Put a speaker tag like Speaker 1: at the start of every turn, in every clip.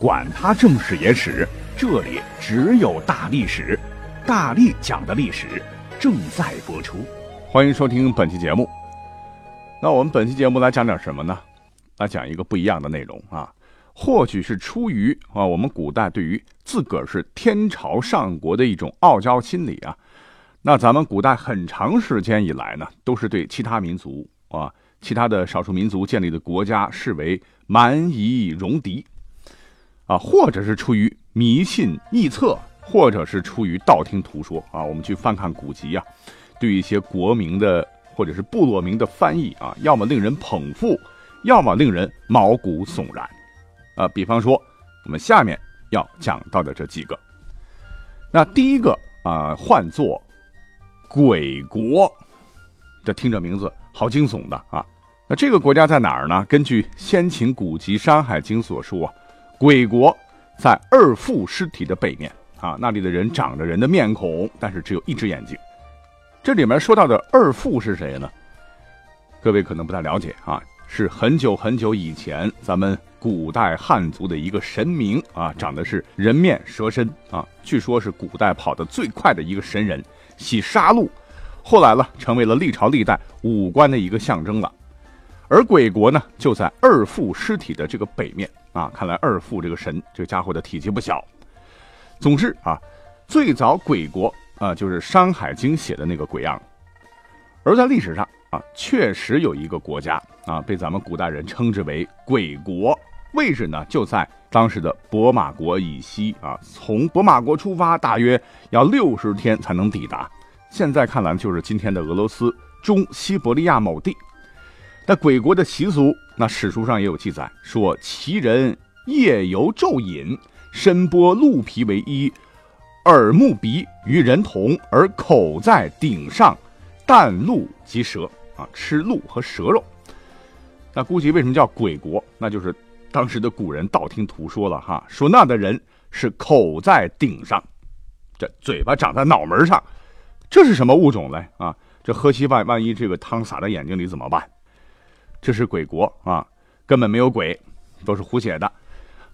Speaker 1: 管他正史野史。这里只有大历史，大力讲的历史正在播出，
Speaker 2: 欢迎收听本期节目。那我们本期节目来讲点什么呢？来讲一个不一样的内容啊。或许是出于啊，我们古代对于自个儿是天朝上国的一种傲娇心理啊。那咱们古代很长时间以来呢，都是对其他民族啊、其他的少数民族建立的国家视为蛮夷戎狄啊，或者是出于。迷信臆测，或者是出于道听途说啊，我们去翻看古籍啊，对一些国名的或者是部落名的翻译啊，要么令人捧腹，要么令人毛骨悚然啊。比方说，我们下面要讲到的这几个，那第一个啊，唤作鬼国，这听着名字好惊悚的啊。那这个国家在哪儿呢？根据先秦古籍《山海经》所述啊，鬼国。在二父尸体的背面啊，那里的人长着人的面孔，但是只有一只眼睛。这里面说到的二父是谁呢？各位可能不太了解啊，是很久很久以前咱们古代汉族的一个神明啊，长的是人面蛇身啊，据说是古代跑得最快的一个神人，喜杀戮，后来呢，成为了历朝历代武官的一个象征了。而鬼国呢，就在二父尸体的这个北面。啊，看来二父这个神，这个家伙的体积不小。总之啊，最早鬼国啊，就是《山海经》写的那个鬼样。而在历史上啊，确实有一个国家啊，被咱们古代人称之为鬼国，位置呢就在当时的博马国以西啊。从博马国出发，大约要六十天才能抵达。现在看来，就是今天的俄罗斯中西伯利亚某地。那鬼国的习俗，那史书上也有记载，说其人夜游昼饮，身剥鹿皮为衣，耳目鼻与人同，而口在顶上，啖鹿及蛇啊，吃鹿和蛇肉。那估计为什么叫鬼国？那就是当时的古人道听途说了哈，说那的人是口在顶上，这嘴巴长在脑门上，这是什么物种嘞？啊，这喝稀饭，万一这个汤洒在眼睛里怎么办？这是鬼国啊，根本没有鬼，都是胡写的。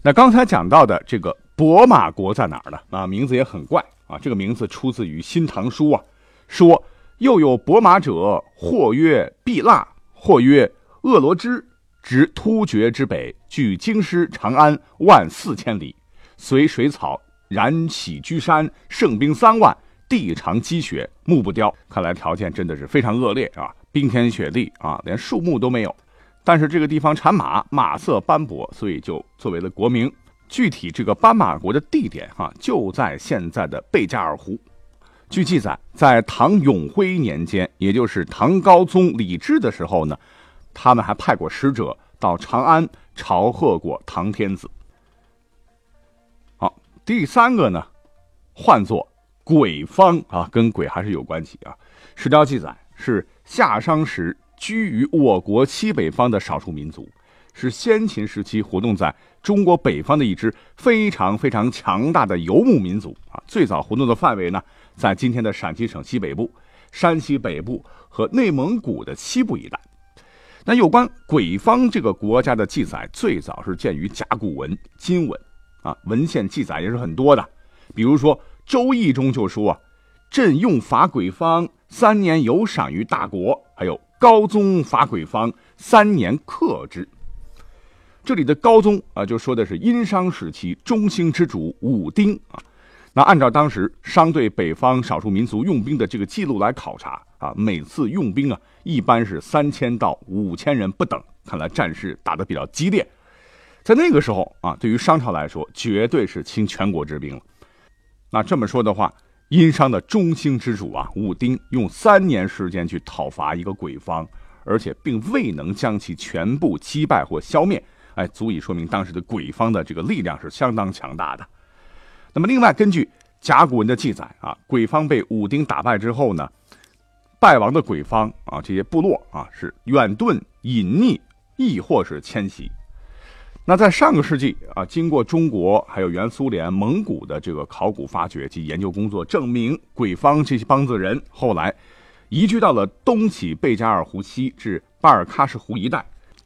Speaker 2: 那刚才讲到的这个博马国在哪儿呢？啊，名字也很怪啊。这个名字出自于《新唐书》啊，说又有博马者，或曰毕腊，或曰鄂罗之，直突厥之北，距京师长安万四千里，随水草燃起居山，盛兵三万，地长积雪，木不雕。看来条件真的是非常恶劣啊。冰天雪地啊，连树木都没有，但是这个地方产马，马色斑驳，所以就作为了国名。具体这个斑马国的地点哈，就在现在的贝加尔湖。据记载，在唐永徽年间，也就是唐高宗李治的时候呢，他们还派过使者到长安朝贺过唐天子。好，第三个呢，唤作鬼方啊，跟鬼还是有关系啊。史料记载是。夏商时居于我国西北方的少数民族，是先秦时期活动在中国北方的一支非常非常强大的游牧民族啊。最早活动的范围呢，在今天的陕西省西北部、山西北部和内蒙古的西部一带。那有关鬼方这个国家的记载，最早是见于甲骨文、金文啊，文献记载也是很多的。比如说《周易》中就说啊：“朕用法鬼方。”三年有赏于大国，还有高宗伐鬼方三年克之。这里的高宗啊，就说的是殷商时期中兴之主武丁啊。那按照当时商对北方少数民族用兵的这个记录来考察啊，每次用兵啊，一般是三千到五千人不等。看来战事打得比较激烈。在那个时候啊，对于商朝来说，绝对是倾全国之兵了。那这么说的话。殷商的中兴之主啊，武丁用三年时间去讨伐一个鬼方，而且并未能将其全部击败或消灭，哎，足以说明当时的鬼方的这个力量是相当强大的。那么，另外根据甲骨文的记载啊，鬼方被武丁打败之后呢，败亡的鬼方啊，这些部落啊是远遁、隐匿，亦或是迁徙。那在上个世纪啊，经过中国还有原苏联、蒙古的这个考古发掘及研究工作，证明鬼方这些帮子人后来移居到了东起贝加尔湖西至巴尔喀什湖一带，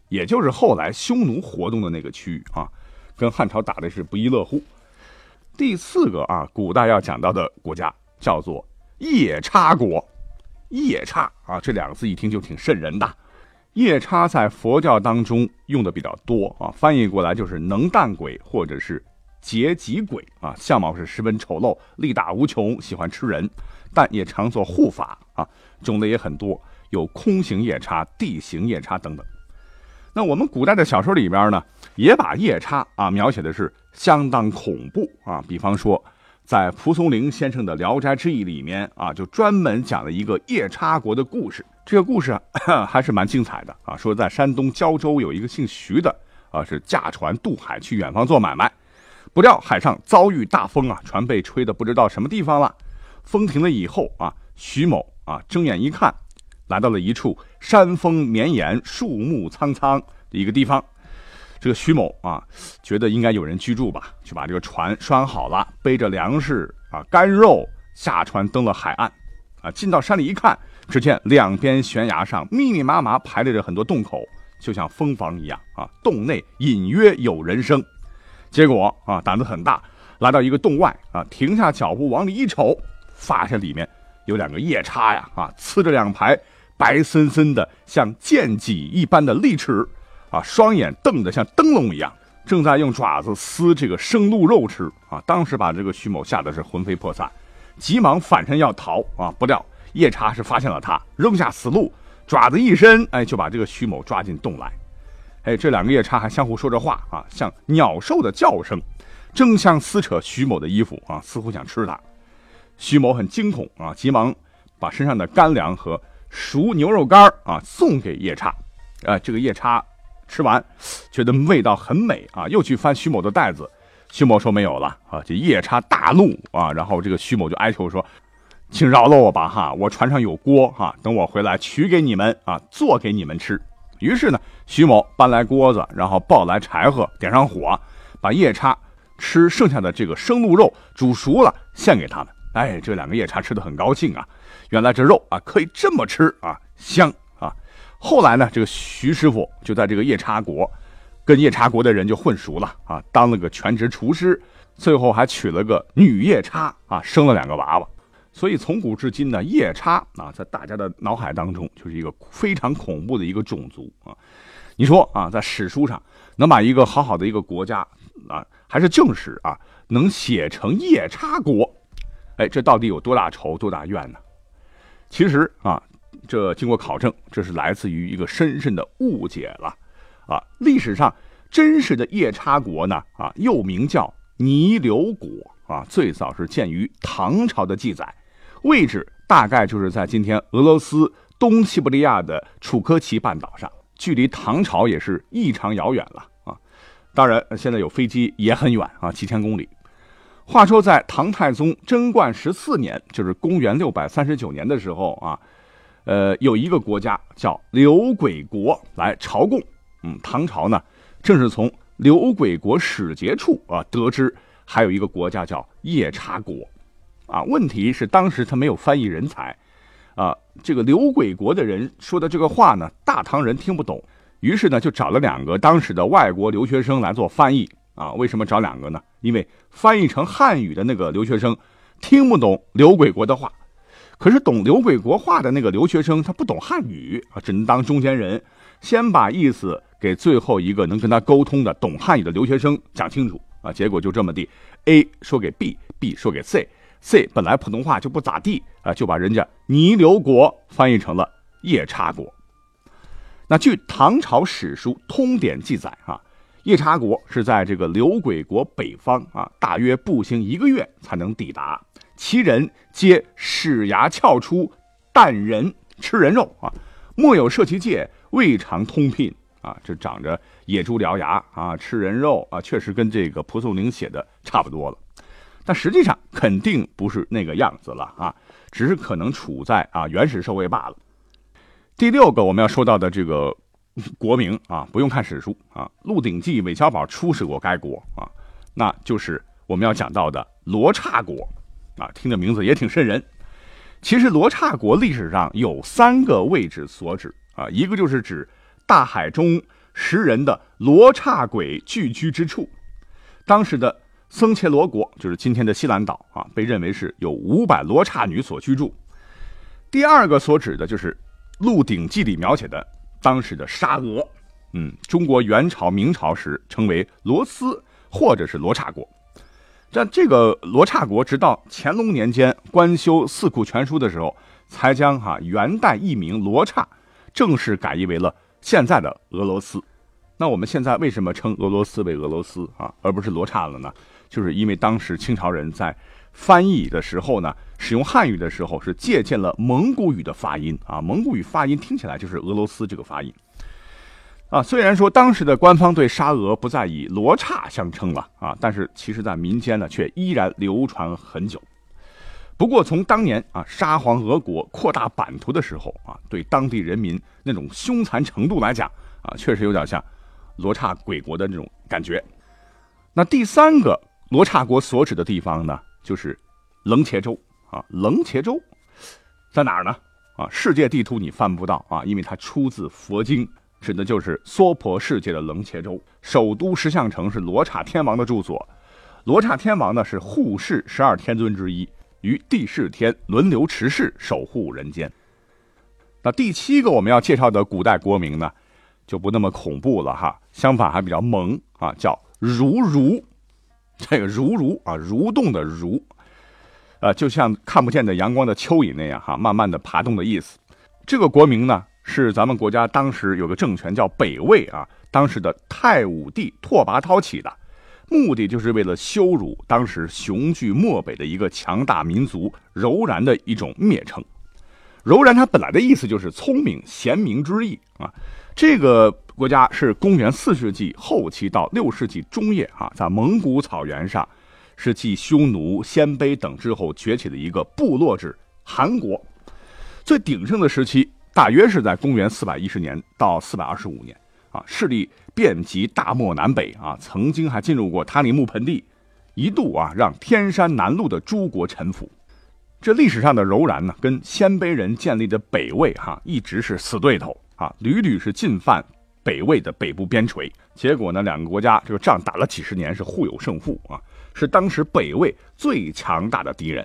Speaker 2: 也就是后来匈奴活动的那个区域啊，跟汉朝打的是不亦乐乎。第四个啊，古代要讲到的国家叫做夜叉国。夜叉啊，这两个字一听就挺瘆人的。夜叉在佛教当中用的比较多啊，翻译过来就是能啖鬼或者是劫吉鬼啊，相貌是十分丑陋，力大无穷，喜欢吃人，但也常做护法啊，种类也很多，有空行夜叉、地形夜叉等等。那我们古代的小说里边呢，也把夜叉啊描写的是相当恐怖啊，比方说。在蒲松龄先生的《聊斋志异》里面啊，就专门讲了一个夜叉国的故事。这个故事，还是蛮精彩的啊。说在山东胶州有一个姓徐的啊，是驾船渡海去远方做买卖，不料海上遭遇大风啊，船被吹得不知道什么地方了。风停了以后啊，徐某啊睁眼一看，来到了一处山峰绵延、树木苍苍的一个地方。这个徐某啊，觉得应该有人居住吧，就把这个船拴好了，背着粮食啊、干肉下船登了海岸，啊，进到山里一看，只见两边悬崖上密密麻麻排列着很多洞口，就像蜂房一样啊，洞内隐约有人声。结果啊，胆子很大，来到一个洞外啊，停下脚步往里一瞅，发现里面有两个夜叉呀，啊，呲着两排白森森的像剑戟一般的利齿。啊，双眼瞪得像灯笼一样，正在用爪子撕这个生鹿肉吃啊！当时把这个徐某吓得是魂飞魄散，急忙反身要逃啊！不料夜叉是发现了他，扔下死鹿，爪子一伸，哎，就把这个徐某抓进洞来。哎，这两个夜叉还相互说着话啊，像鸟兽的叫声，争相撕扯徐某的衣服啊，似乎想吃他。徐某很惊恐啊，急忙把身上的干粮和熟牛肉干啊送给夜叉。啊，这个夜叉。吃完，觉得味道很美啊，又去翻徐某的袋子，徐某说没有了啊，这夜叉大怒啊，然后这个徐某就哀求说，请饶了我吧哈，我船上有锅哈，等我回来取给你们啊，做给你们吃。于是呢，徐某搬来锅子，然后抱来柴火，点上火，把夜叉吃剩下的这个生鹿肉煮熟了献给他们。哎，这两个夜叉吃的很高兴啊，原来这肉啊可以这么吃啊，香啊。后来呢，这个徐师傅就在这个夜叉国，跟夜叉国的人就混熟了啊，当了个全职厨师，最后还娶了个女夜叉啊，生了两个娃娃。所以从古至今呢，夜叉啊，在大家的脑海当中就是一个非常恐怖的一个种族啊。你说啊，在史书上能把一个好好的一个国家啊，还是正史啊，能写成夜叉国，哎，这到底有多大仇多大怨呢？其实啊。这经过考证，这是来自于一个深深的误解了，啊，历史上真实的夜叉国呢，啊，又名叫泥流国，啊，最早是见于唐朝的记载，位置大概就是在今天俄罗斯东西伯利亚的楚科奇半岛上，距离唐朝也是异常遥远了，啊，当然现在有飞机也很远啊，几千公里。话说在唐太宗贞观十四年，就是公元六百三十九年的时候啊。呃，有一个国家叫刘鬼国来朝贡，嗯，唐朝呢，正是从刘鬼国使节处啊得知还有一个国家叫夜叉国，啊，问题是当时他没有翻译人才，啊，这个刘鬼国的人说的这个话呢，大唐人听不懂，于是呢就找了两个当时的外国留学生来做翻译，啊，为什么找两个呢？因为翻译成汉语的那个留学生听不懂刘鬼国的话。可是懂刘鬼国话的那个留学生，他不懂汉语啊，只能当中间人，先把意思给最后一个能跟他沟通的懂汉语的留学生讲清楚啊。结果就这么地，A 说给 B，B 说给 C，C 本来普通话就不咋地啊，就把人家泥流国翻译成了夜叉国。那据唐朝史书《通典》记载啊，夜叉国是在这个刘鬼国北方啊，大约步行一个月才能抵达。其人皆齿牙翘出，啖人吃人肉啊！莫有设其界，未尝通聘啊！这长着野猪獠牙啊，吃人肉啊，确实跟这个蒲松龄写的差不多了。但实际上肯定不是那个样子了啊，只是可能处在啊原始社会罢了。第六个我们要说到的这个国名啊，不用看史书啊，《鹿鼎记》韦小宝出使过该国啊，那就是我们要讲到的罗刹国啊，听的名字也挺瘆人。其实罗刹国历史上有三个位置所指啊，一个就是指大海中食人的罗刹鬼聚居之处。当时的僧伽罗国就是今天的西兰岛啊，被认为是有五百罗刹女所居住。第二个所指的就是《鹿鼎记》里描写的当时的沙俄，嗯，中国元朝、明朝时称为罗斯或者是罗刹国。但这个罗刹国，直到乾隆年间官修《四库全书》的时候，才将哈元代译名罗刹正式改译为了现在的俄罗斯。那我们现在为什么称俄罗斯为俄罗斯啊，而不是罗刹了呢？就是因为当时清朝人在翻译的时候呢，使用汉语的时候是借鉴了蒙古语的发音啊，蒙古语发音听起来就是俄罗斯这个发音。啊，虽然说当时的官方对沙俄不再以罗刹相称了啊，但是其实在民间呢却依然流传很久。不过从当年啊沙皇俄国扩大版图的时候啊，对当地人民那种凶残程度来讲啊，确实有点像罗刹鬼国的那种感觉。那第三个罗刹国所指的地方呢，就是楞茄州啊，楞茄州在哪儿呢？啊，世界地图你翻不到啊，因为它出自佛经。指的就是娑婆世界的楞伽州，首都石像城是罗刹天王的住所。罗刹天王呢是护世十二天尊之一，于地释天轮流持世，守护人间。那第七个我们要介绍的古代国名呢，就不那么恐怖了哈，相反还比较萌啊，叫如如。这个如如啊，蠕动的蠕，呃，就像看不见的阳光的蚯蚓那样哈，慢慢的爬动的意思。这个国名呢？是咱们国家当时有个政权叫北魏啊，当时的太武帝拓跋焘起的，目的就是为了羞辱当时雄踞漠北的一个强大民族柔然的一种蔑称。柔然它本来的意思就是聪明贤明之意啊。这个国家是公元四世纪后期到六世纪中叶啊，在蒙古草原上，是继匈奴、鲜卑等之后崛起的一个部落制汗国，最鼎盛的时期。大约是在公元四百一十年到四百二十五年，啊，势力遍及大漠南北啊，曾经还进入过塔里木盆地，一度啊让天山南麓的诸国臣服。这历史上的柔然呢，跟鲜卑人建立的北魏哈一直是死对头啊，屡屡是进犯北魏的北部边陲。结果呢，两个国家这个仗打了几十年，是互有胜负啊，是当时北魏最强大的敌人。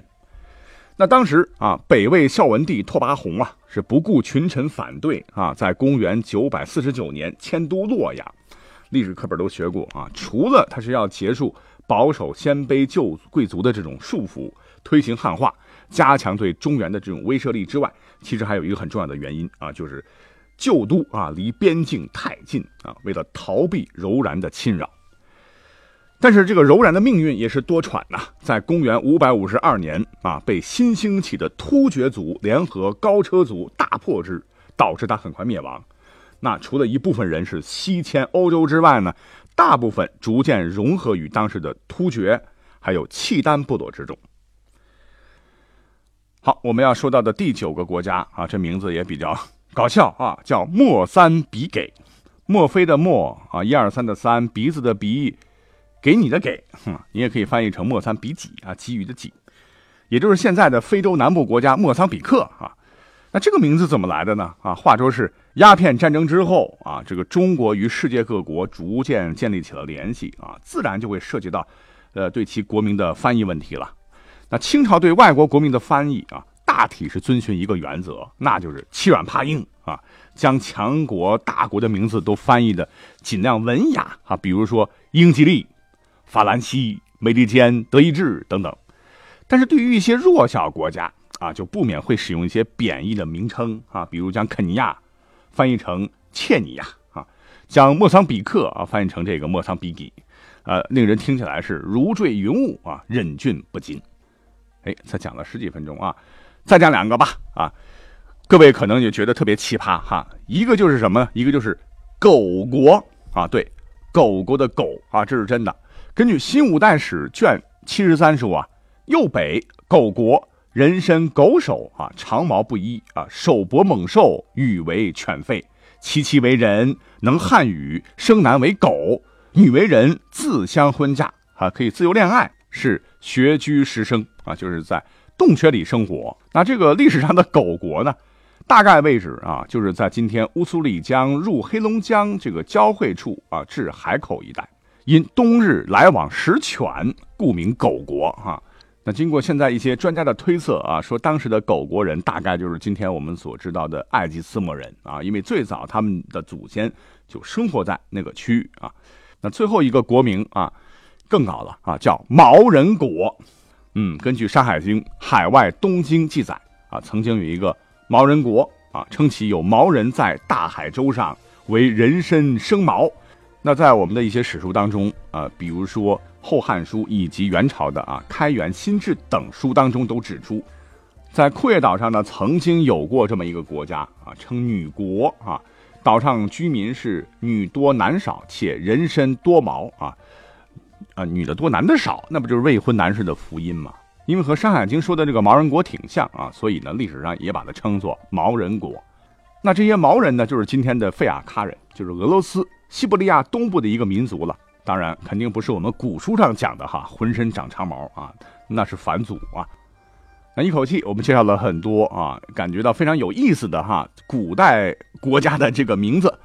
Speaker 2: 那当时啊，北魏孝文帝拓跋宏啊，是不顾群臣反对啊，在公元九百四十九年迁都洛阳。历史课本都学过啊，除了他是要结束保守鲜卑旧贵族的这种束缚，推行汉化，加强对中原的这种威慑力之外，其实还有一个很重要的原因啊，就是旧都啊离边境太近啊，为了逃避柔然的侵扰。但是这个柔然的命运也是多舛呐，在公元五百五十二年啊，被新兴起的突厥族联合高车族大破之，导致他很快灭亡。那除了一部分人是西迁欧洲之外呢，大部分逐渐融合于当时的突厥还有契丹部落之中。好，我们要说到的第九个国家啊，这名字也比较搞笑啊，叫莫三比给，墨菲的墨啊，一二三的三，鼻子的鼻。给你的给，哼，你也可以翻译成莫桑比几啊，给予的给，也就是现在的非洲南部国家莫桑比克啊。那这个名字怎么来的呢？啊，话说是鸦片战争之后啊，这个中国与世界各国逐渐建立起了联系啊，自然就会涉及到，呃，对其国民的翻译问题了。那清朝对外国国民的翻译啊，大体是遵循一个原则，那就是欺软怕硬啊，将强国大国的名字都翻译的尽量文雅啊，比如说英吉利。法兰西、美利坚、德意志等等，但是对于一些弱小国家啊，就不免会使用一些贬义的名称啊，比如将肯尼亚翻译成切尼亚啊，将莫桑比克啊翻译成这个莫桑比基，呃，令人听起来是如坠云雾啊，忍俊不禁。哎，才讲了十几分钟啊，再讲两个吧啊，各位可能也觉得特别奇葩哈，一个就是什么？一个就是狗国啊，对，狗国的狗啊，这是真的。根据《新五代史》卷七十三说啊，右北狗国，人身狗首啊，长毛不一啊，手搏猛兽，语为犬吠。其妻为人，能汉语，生男为狗，女为人，自相婚嫁啊，可以自由恋爱，是穴居石生啊，就是在洞穴里生活。那这个历史上的狗国呢，大概位置啊，就是在今天乌苏里江入黑龙江这个交汇处啊，至海口一带。因冬日来往食犬，故名狗国哈。那经过现在一些专家的推测啊，说当时的狗国人大概就是今天我们所知道的爱吉斯莫人啊，因为最早他们的祖先就生活在那个区域啊。那最后一个国名啊，更搞了啊，叫毛人国。嗯，根据《山海经·海外东经》记载啊，曾经有一个毛人国啊，称其有毛人在大海洲上为人身生毛。那在我们的一些史书当中啊，比如说《后汉书》以及元朝的啊《开元新志》等书当中都指出，在库页岛上呢，曾经有过这么一个国家啊，称女国啊，岛上居民是女多男少，且人身多毛啊，啊，女的多男的少，那不就是未婚男士的福音吗？因为和《山海经》说的这个毛人国挺像啊，所以呢，历史上也把它称作毛人国。那这些毛人呢，就是今天的费亚喀人，就是俄罗斯。西伯利亚东部的一个民族了，当然肯定不是我们古书上讲的哈，浑身长长毛啊，那是反祖啊。那一口气我们介绍了很多啊，感觉到非常有意思的哈，古代国家的这个名字。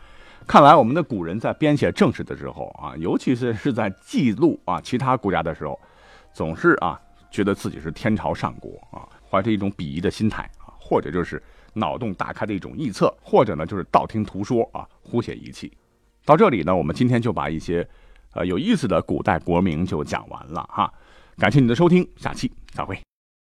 Speaker 2: 看来我们的古人在编写正史的时候啊，尤其是是在记录啊其他国家的时候，总是啊觉得自己是天朝上国啊，怀着一种鄙夷的心态啊，或者就是脑洞大开的一种臆测，或者呢就是道听途说啊，胡写一气。到这里呢，我们今天就把一些，呃有意思的古代国名就讲完了哈。感谢你的收听，下期再会。